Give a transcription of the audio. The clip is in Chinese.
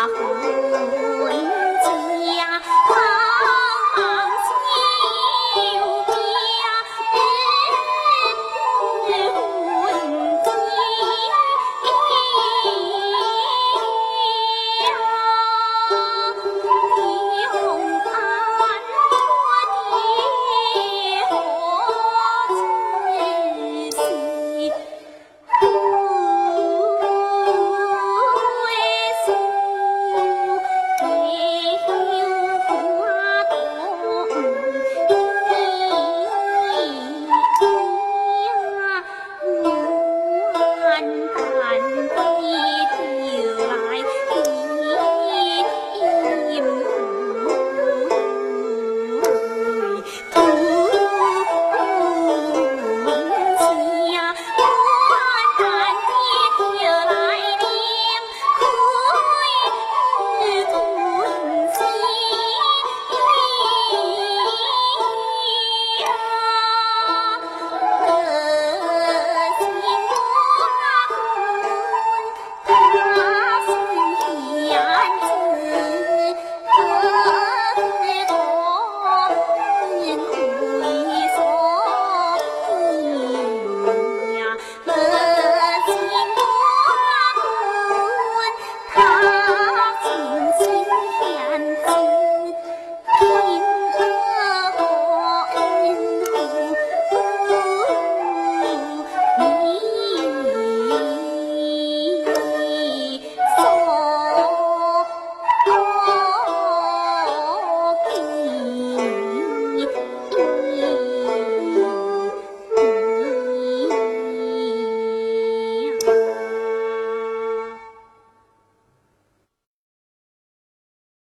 啊